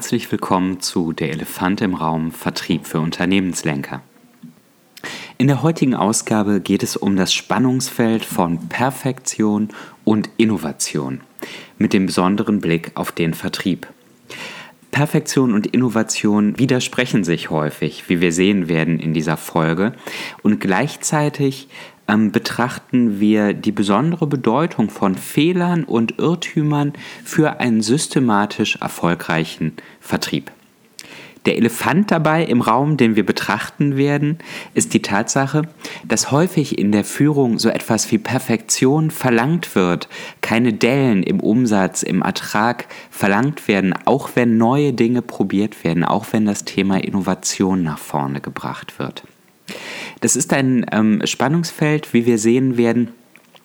herzlich willkommen zu Der Elefant im Raum Vertrieb für Unternehmenslenker. In der heutigen Ausgabe geht es um das Spannungsfeld von Perfektion und Innovation mit dem besonderen Blick auf den Vertrieb. Perfektion und Innovation widersprechen sich häufig, wie wir sehen werden in dieser Folge, und gleichzeitig ähm, betrachten wir die besondere Bedeutung von Fehlern und Irrtümern für einen systematisch erfolgreichen Vertrieb. Der Elefant dabei im Raum, den wir betrachten werden, ist die Tatsache, dass häufig in der Führung so etwas wie Perfektion verlangt wird, keine Dellen im Umsatz, im Ertrag verlangt werden, auch wenn neue Dinge probiert werden, auch wenn das Thema Innovation nach vorne gebracht wird. Das ist ein ähm, Spannungsfeld, wie wir sehen werden,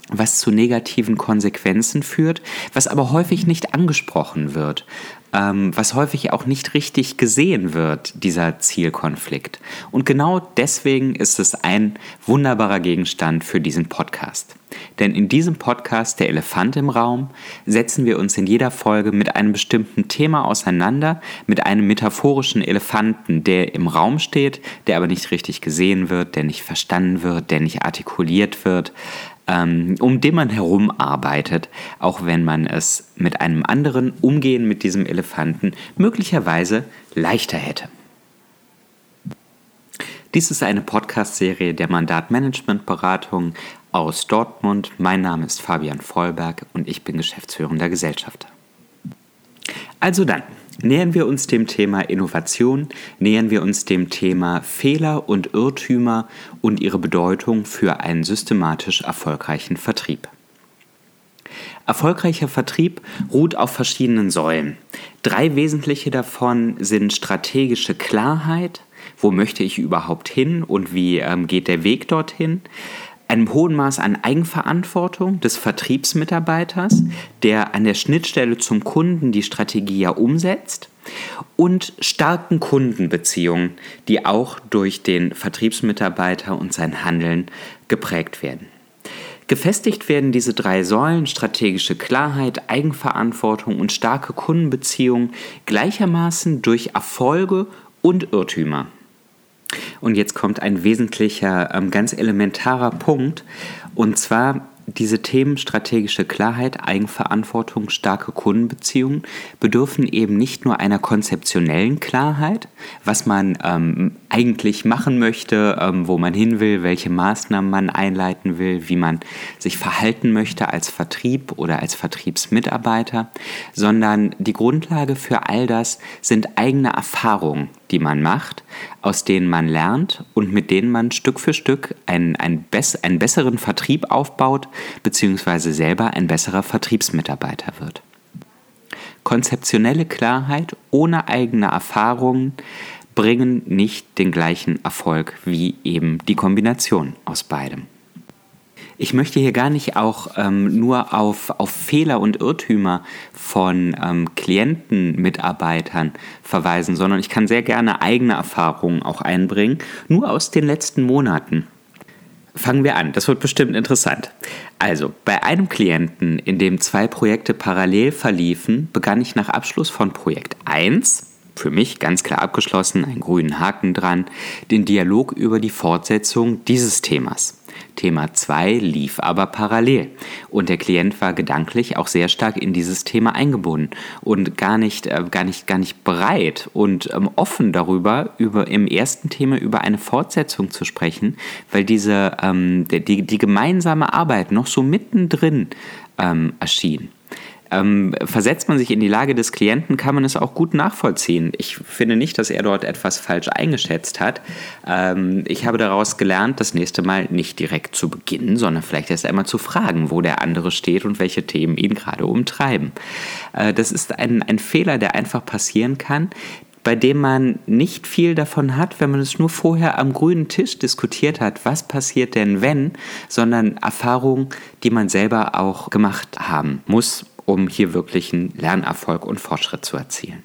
was zu negativen Konsequenzen führt, was aber häufig nicht angesprochen wird, ähm, was häufig auch nicht richtig gesehen wird, dieser Zielkonflikt. Und genau deswegen ist es ein wunderbarer Gegenstand für diesen Podcast. Denn in diesem Podcast Der Elefant im Raum setzen wir uns in jeder Folge mit einem bestimmten Thema auseinander, mit einem metaphorischen Elefanten, der im Raum steht, der aber nicht richtig gesehen wird, der nicht verstanden wird, der nicht artikuliert wird, ähm, um den man herum arbeitet, auch wenn man es mit einem anderen Umgehen mit diesem Elefanten möglicherweise leichter hätte. Dies ist eine Podcast-Serie der Mandatmanagementberatung aus Dortmund. Mein Name ist Fabian Vollberg und ich bin geschäftsführender Gesellschafter. Also dann, nähern wir uns dem Thema Innovation, nähern wir uns dem Thema Fehler und Irrtümer und ihre Bedeutung für einen systematisch erfolgreichen Vertrieb. Erfolgreicher Vertrieb ruht auf verschiedenen Säulen. Drei wesentliche davon sind strategische Klarheit, wo möchte ich überhaupt hin und wie ähm, geht der Weg dorthin. Einem hohen Maß an Eigenverantwortung des Vertriebsmitarbeiters, der an der Schnittstelle zum Kunden die Strategie ja umsetzt und starken Kundenbeziehungen, die auch durch den Vertriebsmitarbeiter und sein Handeln geprägt werden. Gefestigt werden diese drei Säulen strategische Klarheit, Eigenverantwortung und starke Kundenbeziehungen gleichermaßen durch Erfolge und Irrtümer. Und jetzt kommt ein wesentlicher, ähm, ganz elementarer Punkt. Und zwar diese Themen strategische Klarheit, Eigenverantwortung, starke Kundenbeziehungen bedürfen eben nicht nur einer konzeptionellen Klarheit, was man ähm, eigentlich machen möchte, ähm, wo man hin will, welche Maßnahmen man einleiten will, wie man sich verhalten möchte als Vertrieb oder als Vertriebsmitarbeiter, sondern die Grundlage für all das sind eigene Erfahrungen, die man macht, aus denen man lernt und mit denen man Stück für Stück einen, einen, bess einen besseren Vertrieb aufbaut, beziehungsweise selber ein besserer Vertriebsmitarbeiter wird. Konzeptionelle Klarheit ohne eigene Erfahrungen bringen nicht den gleichen Erfolg wie eben die Kombination aus beidem. Ich möchte hier gar nicht auch ähm, nur auf, auf Fehler und Irrtümer von ähm, Klienten, Mitarbeitern verweisen, sondern ich kann sehr gerne eigene Erfahrungen auch einbringen, nur aus den letzten Monaten. Fangen wir an, das wird bestimmt interessant. Also, bei einem Klienten, in dem zwei Projekte parallel verliefen, begann ich nach Abschluss von Projekt 1 für mich ganz klar abgeschlossen, einen grünen Haken dran, den Dialog über die Fortsetzung dieses Themas. Thema 2 lief aber parallel und der Klient war gedanklich auch sehr stark in dieses Thema eingebunden und gar nicht, äh, gar nicht, gar nicht bereit und ähm, offen darüber, über im ersten Thema über eine Fortsetzung zu sprechen, weil diese ähm, die, die gemeinsame Arbeit noch so mittendrin ähm, erschien. Ähm, versetzt man sich in die Lage des Klienten, kann man es auch gut nachvollziehen. Ich finde nicht, dass er dort etwas falsch eingeschätzt hat. Ähm, ich habe daraus gelernt, das nächste Mal nicht direkt zu beginnen, sondern vielleicht erst einmal zu fragen, wo der andere steht und welche Themen ihn gerade umtreiben. Äh, das ist ein, ein Fehler, der einfach passieren kann, bei dem man nicht viel davon hat, wenn man es nur vorher am grünen Tisch diskutiert hat, was passiert denn wenn, sondern Erfahrungen, die man selber auch gemacht haben muss um hier wirklich einen Lernerfolg und Fortschritt zu erzielen.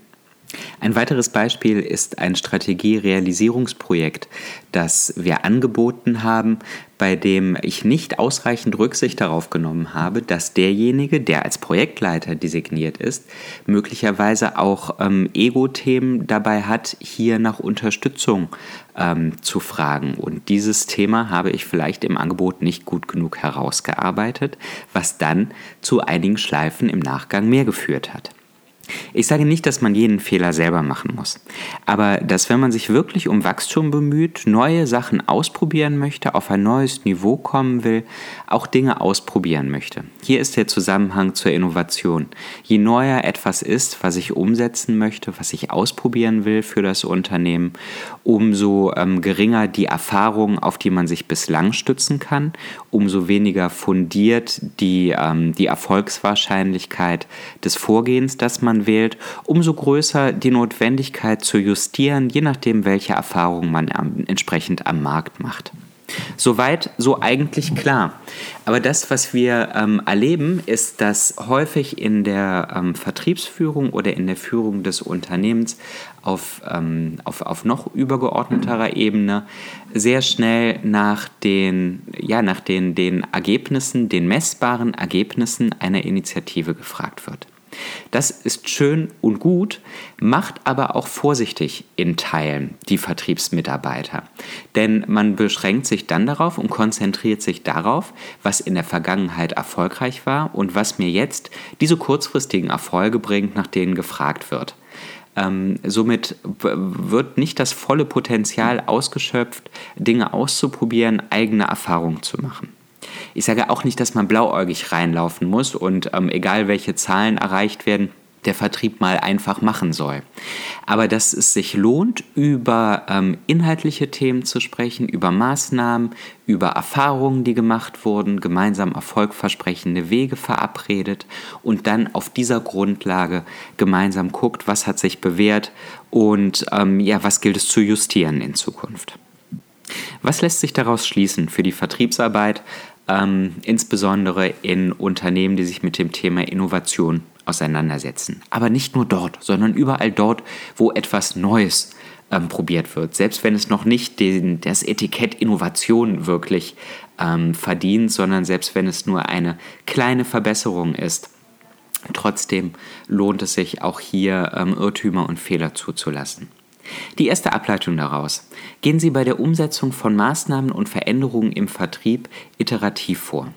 Ein weiteres Beispiel ist ein Strategie-Realisierungsprojekt, das wir angeboten haben, bei dem ich nicht ausreichend Rücksicht darauf genommen habe, dass derjenige, der als Projektleiter designiert ist, möglicherweise auch ähm, Ego-Themen dabei hat, hier nach Unterstützung ähm, zu fragen. Und dieses Thema habe ich vielleicht im Angebot nicht gut genug herausgearbeitet, was dann zu einigen Schleifen im Nachgang mehr geführt hat. Ich sage nicht, dass man jeden Fehler selber machen muss, aber dass wenn man sich wirklich um Wachstum bemüht, neue Sachen ausprobieren möchte, auf ein neues Niveau kommen will, auch Dinge ausprobieren möchte. Hier ist der Zusammenhang zur Innovation. Je neuer etwas ist, was ich umsetzen möchte, was ich ausprobieren will für das Unternehmen, umso ähm, geringer die Erfahrung, auf die man sich bislang stützen kann, umso weniger fundiert die, ähm, die Erfolgswahrscheinlichkeit des Vorgehens, das man wählt, umso größer die Notwendigkeit zu justieren, je nachdem, welche Erfahrungen man entsprechend am Markt macht. Soweit so eigentlich klar. Aber das, was wir ähm, erleben, ist, dass häufig in der ähm, Vertriebsführung oder in der Führung des Unternehmens auf, ähm, auf, auf noch übergeordneterer Ebene sehr schnell nach den, ja, nach den, den Ergebnissen, den messbaren Ergebnissen einer Initiative gefragt wird. Das ist schön und gut, macht aber auch vorsichtig in Teilen die Vertriebsmitarbeiter. Denn man beschränkt sich dann darauf und konzentriert sich darauf, was in der Vergangenheit erfolgreich war und was mir jetzt diese kurzfristigen Erfolge bringt, nach denen gefragt wird. Ähm, somit wird nicht das volle Potenzial ausgeschöpft, Dinge auszuprobieren, eigene Erfahrungen zu machen. Ich sage auch nicht, dass man blauäugig reinlaufen muss und ähm, egal welche Zahlen erreicht werden, der Vertrieb mal einfach machen soll. Aber dass es sich lohnt, über ähm, inhaltliche Themen zu sprechen, über Maßnahmen, über Erfahrungen, die gemacht wurden, gemeinsam erfolgversprechende Wege verabredet und dann auf dieser Grundlage gemeinsam guckt, was hat sich bewährt und ähm, ja, was gilt es zu justieren in Zukunft. Was lässt sich daraus schließen für die Vertriebsarbeit, ähm, insbesondere in Unternehmen, die sich mit dem Thema Innovation auseinandersetzen? Aber nicht nur dort, sondern überall dort, wo etwas Neues ähm, probiert wird. Selbst wenn es noch nicht den, das Etikett Innovation wirklich ähm, verdient, sondern selbst wenn es nur eine kleine Verbesserung ist. Trotzdem lohnt es sich auch hier ähm, Irrtümer und Fehler zuzulassen. Die erste Ableitung daraus. Gehen Sie bei der Umsetzung von Maßnahmen und Veränderungen im Vertrieb iterativ vor.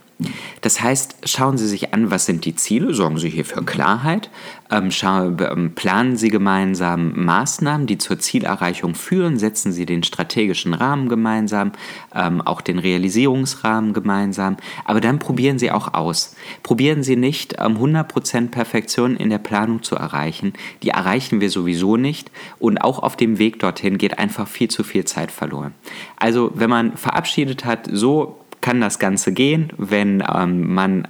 Das heißt, schauen Sie sich an, was sind die Ziele, sorgen Sie hier für Klarheit, ähm, ähm, planen Sie gemeinsam Maßnahmen, die zur Zielerreichung führen, setzen Sie den strategischen Rahmen gemeinsam, ähm, auch den Realisierungsrahmen gemeinsam, aber dann probieren Sie auch aus. Probieren Sie nicht, 100% ähm, Perfektion in der Planung zu erreichen, die erreichen wir sowieso nicht und auch auf dem Weg dorthin geht einfach viel zu viel Zeit verloren. Also wenn man verabschiedet hat, so kann das Ganze gehen, wenn ähm, man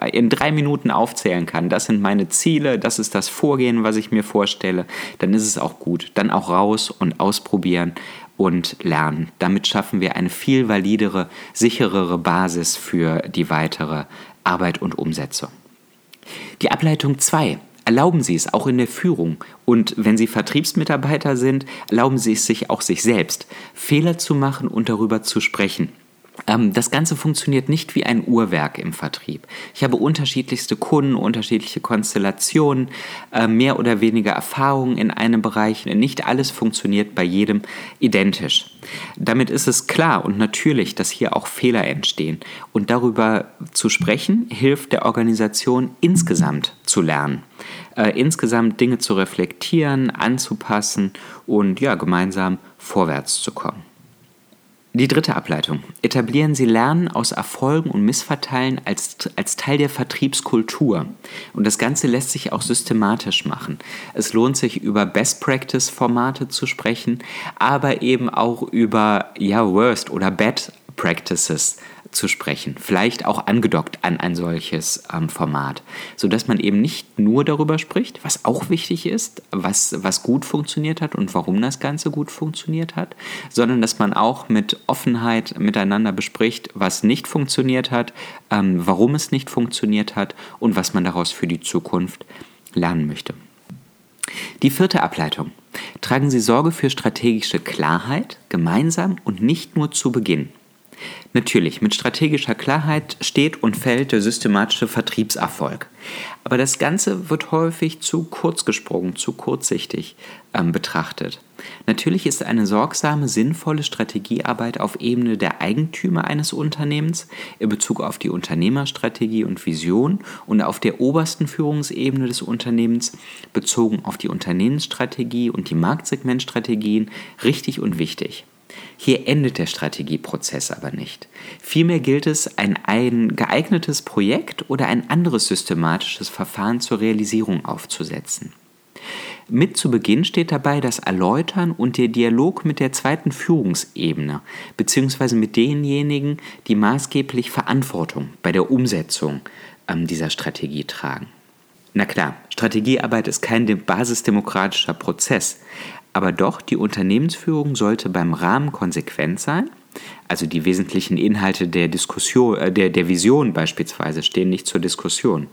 äh, in drei Minuten aufzählen kann, das sind meine Ziele, das ist das Vorgehen, was ich mir vorstelle, dann ist es auch gut. Dann auch raus und ausprobieren und lernen. Damit schaffen wir eine viel validere, sicherere Basis für die weitere Arbeit und Umsetzung. Die Ableitung 2. Erlauben Sie es auch in der Führung. Und wenn Sie Vertriebsmitarbeiter sind, erlauben Sie es sich auch sich selbst, Fehler zu machen und darüber zu sprechen. Ähm, das Ganze funktioniert nicht wie ein Uhrwerk im Vertrieb. Ich habe unterschiedlichste Kunden, unterschiedliche Konstellationen, äh, mehr oder weniger Erfahrungen in einem Bereich. Nicht alles funktioniert bei jedem identisch. Damit ist es klar und natürlich, dass hier auch Fehler entstehen. Und darüber zu sprechen, hilft der Organisation insgesamt zu lernen. Äh, insgesamt Dinge zu reflektieren, anzupassen und ja, gemeinsam vorwärts zu kommen. Die dritte Ableitung. Etablieren Sie Lernen aus Erfolgen und Missverteilen als, als Teil der Vertriebskultur. Und das Ganze lässt sich auch systematisch machen. Es lohnt sich, über Best-Practice-Formate zu sprechen, aber eben auch über ja, Worst- oder Bad-Practices zu sprechen, vielleicht auch angedockt an ein solches ähm, Format, sodass man eben nicht nur darüber spricht, was auch wichtig ist, was, was gut funktioniert hat und warum das Ganze gut funktioniert hat, sondern dass man auch mit Offenheit miteinander bespricht, was nicht funktioniert hat, ähm, warum es nicht funktioniert hat und was man daraus für die Zukunft lernen möchte. Die vierte Ableitung. Tragen Sie Sorge für strategische Klarheit, gemeinsam und nicht nur zu Beginn. Natürlich, mit strategischer Klarheit steht und fällt der systematische Vertriebserfolg. Aber das Ganze wird häufig zu kurz gesprungen, zu kurzsichtig ähm, betrachtet. Natürlich ist eine sorgsame, sinnvolle Strategiearbeit auf Ebene der Eigentümer eines Unternehmens in Bezug auf die Unternehmerstrategie und Vision und auf der obersten Führungsebene des Unternehmens bezogen auf die Unternehmensstrategie und die Marktsegmentstrategien richtig und wichtig. Hier endet der Strategieprozess aber nicht. Vielmehr gilt es, ein, ein geeignetes Projekt oder ein anderes systematisches Verfahren zur Realisierung aufzusetzen. Mit zu Beginn steht dabei das Erläutern und der Dialog mit der zweiten Führungsebene, beziehungsweise mit denjenigen, die maßgeblich Verantwortung bei der Umsetzung ähm, dieser Strategie tragen. Na klar, Strategiearbeit ist kein basisdemokratischer Prozess, aber doch, die Unternehmensführung sollte beim Rahmen konsequent sein. Also die wesentlichen Inhalte der Diskussion, äh, der, der Vision beispielsweise stehen nicht zur Diskussion.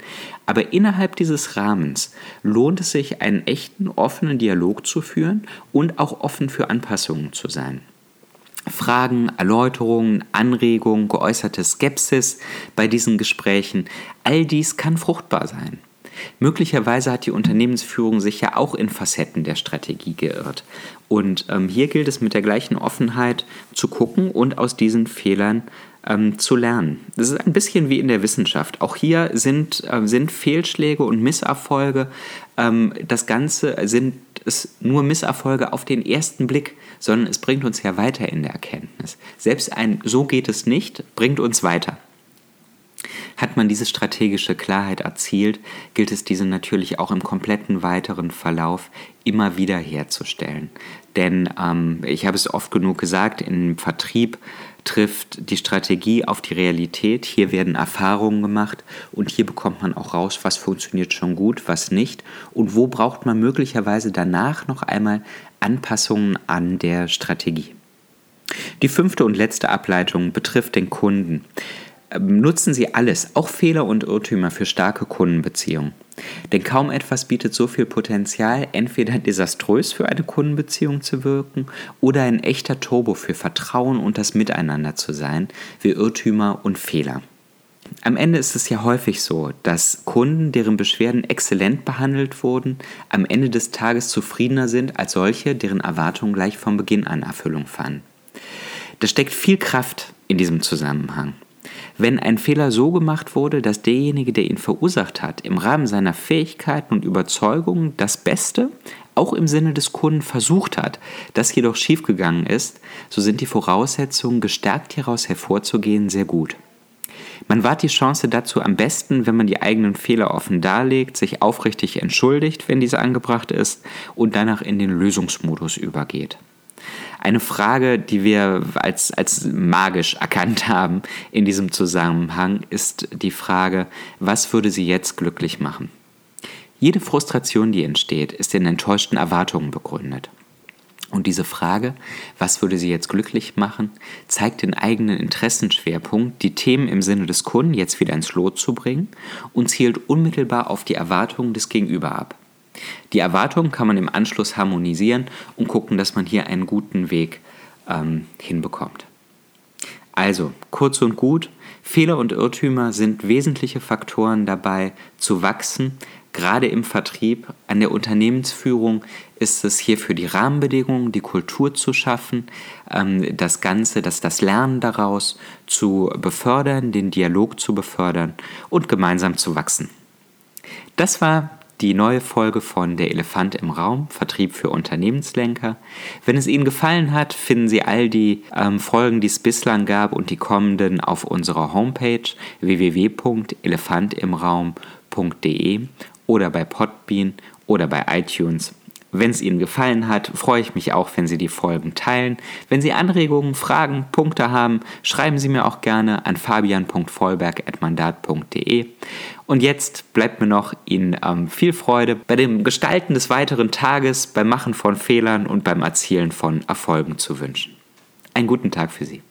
Aber innerhalb dieses Rahmens lohnt es sich, einen echten, offenen Dialog zu führen und auch offen für Anpassungen zu sein. Fragen, Erläuterungen, Anregungen, geäußerte Skepsis bei diesen Gesprächen, all dies kann fruchtbar sein. Möglicherweise hat die Unternehmensführung sich ja auch in Facetten der Strategie geirrt. Und ähm, hier gilt es mit der gleichen Offenheit zu gucken und aus diesen Fehlern ähm, zu lernen. Das ist ein bisschen wie in der Wissenschaft. Auch hier sind, äh, sind Fehlschläge und Misserfolge. Ähm, das Ganze sind es nur Misserfolge auf den ersten Blick, sondern es bringt uns ja weiter in der Erkenntnis. Selbst ein So geht es nicht bringt uns weiter. Hat man diese strategische Klarheit erzielt, gilt es diese natürlich auch im kompletten weiteren Verlauf immer wieder herzustellen. Denn ähm, ich habe es oft genug gesagt, im Vertrieb trifft die Strategie auf die Realität. Hier werden Erfahrungen gemacht und hier bekommt man auch raus, was funktioniert schon gut, was nicht und wo braucht man möglicherweise danach noch einmal Anpassungen an der Strategie. Die fünfte und letzte Ableitung betrifft den Kunden. Ähm, nutzen Sie alles, auch Fehler und Irrtümer für starke Kundenbeziehungen. Denn kaum etwas bietet so viel Potenzial, entweder desaströs für eine Kundenbeziehung zu wirken oder ein echter Turbo für Vertrauen und das Miteinander zu sein, wie Irrtümer und Fehler. Am Ende ist es ja häufig so, dass Kunden, deren Beschwerden exzellent behandelt wurden, am Ende des Tages zufriedener sind als solche, deren Erwartungen gleich von Beginn an Erfüllung fanden. Da steckt viel Kraft in diesem Zusammenhang. Wenn ein Fehler so gemacht wurde, dass derjenige, der ihn verursacht hat, im Rahmen seiner Fähigkeiten und Überzeugungen das Beste, auch im Sinne des Kunden versucht hat, das jedoch schiefgegangen ist, so sind die Voraussetzungen, gestärkt hieraus hervorzugehen, sehr gut. Man wahrt die Chance dazu am besten, wenn man die eigenen Fehler offen darlegt, sich aufrichtig entschuldigt, wenn diese angebracht ist, und danach in den Lösungsmodus übergeht. Eine Frage, die wir als, als magisch erkannt haben in diesem Zusammenhang, ist die Frage, was würde sie jetzt glücklich machen? Jede Frustration, die entsteht, ist in enttäuschten Erwartungen begründet. Und diese Frage, was würde sie jetzt glücklich machen, zeigt den eigenen Interessenschwerpunkt, die Themen im Sinne des Kunden jetzt wieder ins Lot zu bringen und zielt unmittelbar auf die Erwartungen des Gegenüber ab. Die Erwartungen kann man im Anschluss harmonisieren und gucken, dass man hier einen guten Weg ähm, hinbekommt. Also, kurz und gut, Fehler und Irrtümer sind wesentliche Faktoren dabei zu wachsen, gerade im Vertrieb. An der Unternehmensführung ist es hier für die Rahmenbedingungen, die Kultur zu schaffen, ähm, das Ganze, das, das Lernen daraus zu befördern, den Dialog zu befördern und gemeinsam zu wachsen. Das war die neue Folge von Der Elefant im Raum, Vertrieb für Unternehmenslenker. Wenn es Ihnen gefallen hat, finden Sie all die ähm, Folgen, die es bislang gab und die kommenden auf unserer Homepage www.elefantimraum.de oder bei Podbean oder bei iTunes wenn es Ihnen gefallen hat, freue ich mich auch, wenn Sie die Folgen teilen. Wenn Sie Anregungen, Fragen, Punkte haben, schreiben Sie mir auch gerne an fabian.vollberg.mandat.de. Und jetzt bleibt mir noch Ihnen ähm, viel Freude bei dem Gestalten des weiteren Tages, beim Machen von Fehlern und beim Erzielen von Erfolgen zu wünschen. Einen guten Tag für Sie.